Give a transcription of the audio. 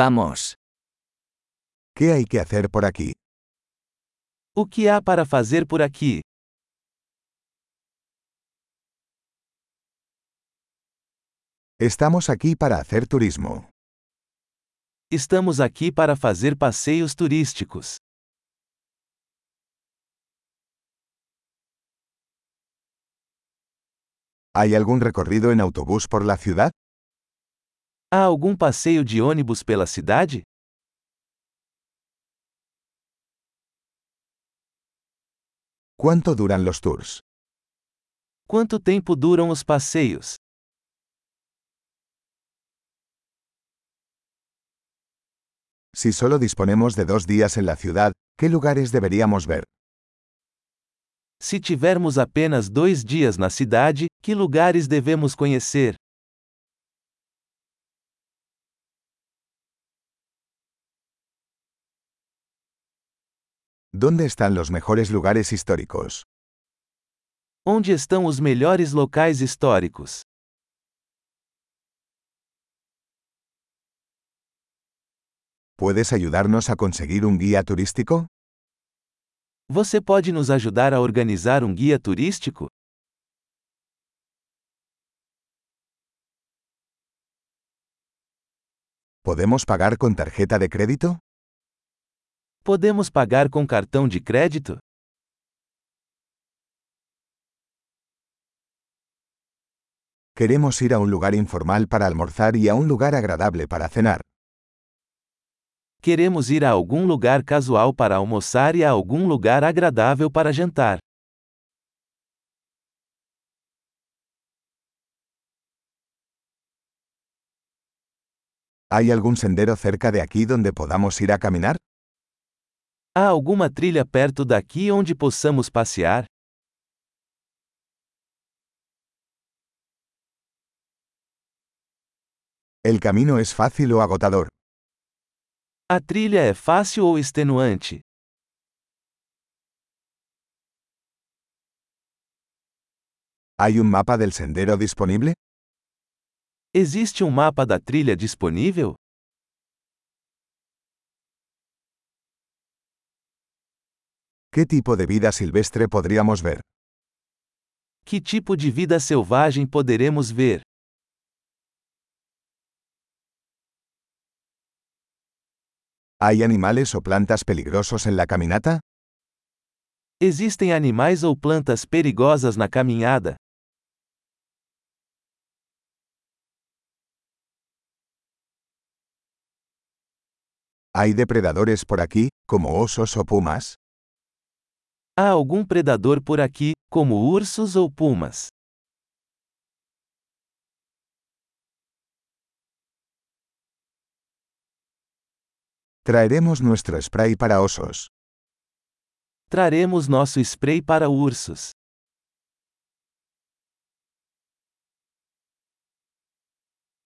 Vamos. ¿Qué hay que hacer por aquí? O que há para fazer por aqui? Estamos aquí para hacer turismo. Estamos aqui para fazer passeios turísticos. ¿Hay algún recorrido en autobús por la ciudad? Há algum passeio de ônibus pela cidade? ¿Cuánto duran los tours? Quanto tempo duram os passeios? Si solo disponemos de dos días en la ciudad, ¿qué lugares deberíamos ver? Se tivermos apenas dois dias na cidade, que lugares devemos conhecer? ¿Dónde están los mejores lugares históricos? Onde estão os melhores locais históricos? ¿Puedes ayudarnos a conseguir un guía turístico? Você pode nos ajudar a organizar um guia turístico? ¿Podemos pagar con tarjeta de crédito? Podemos pagar com cartão de crédito? Queremos ir a un lugar informal para almorzar y a un lugar agradable para cenar. Queremos ir a algum lugar casual para almoçar e a algum lugar agradável para jantar. ¿Hay algún sendero cerca de aquí donde podamos ir a caminar? Há alguma trilha perto daqui onde possamos passear? ¿El camino es fácil o agotador? A trilha é fácil ou extenuante? ¿Hay un mapa del sendero disponible? Existe um mapa da trilha disponível? ¿Qué tipo de vida silvestre podríamos ver? Que tipo de vida selvagem poderemos ver? ¿Hay animales o plantas peligrosos en la caminata? Existem animais ou plantas perigosas na caminhada? ¿Hay depredadores por aquí, como osos o pumas? Há algum predador por aqui, como ursos ou pumas? Traeremos nuestro spray para osos. Traremos nosso spray para ursos.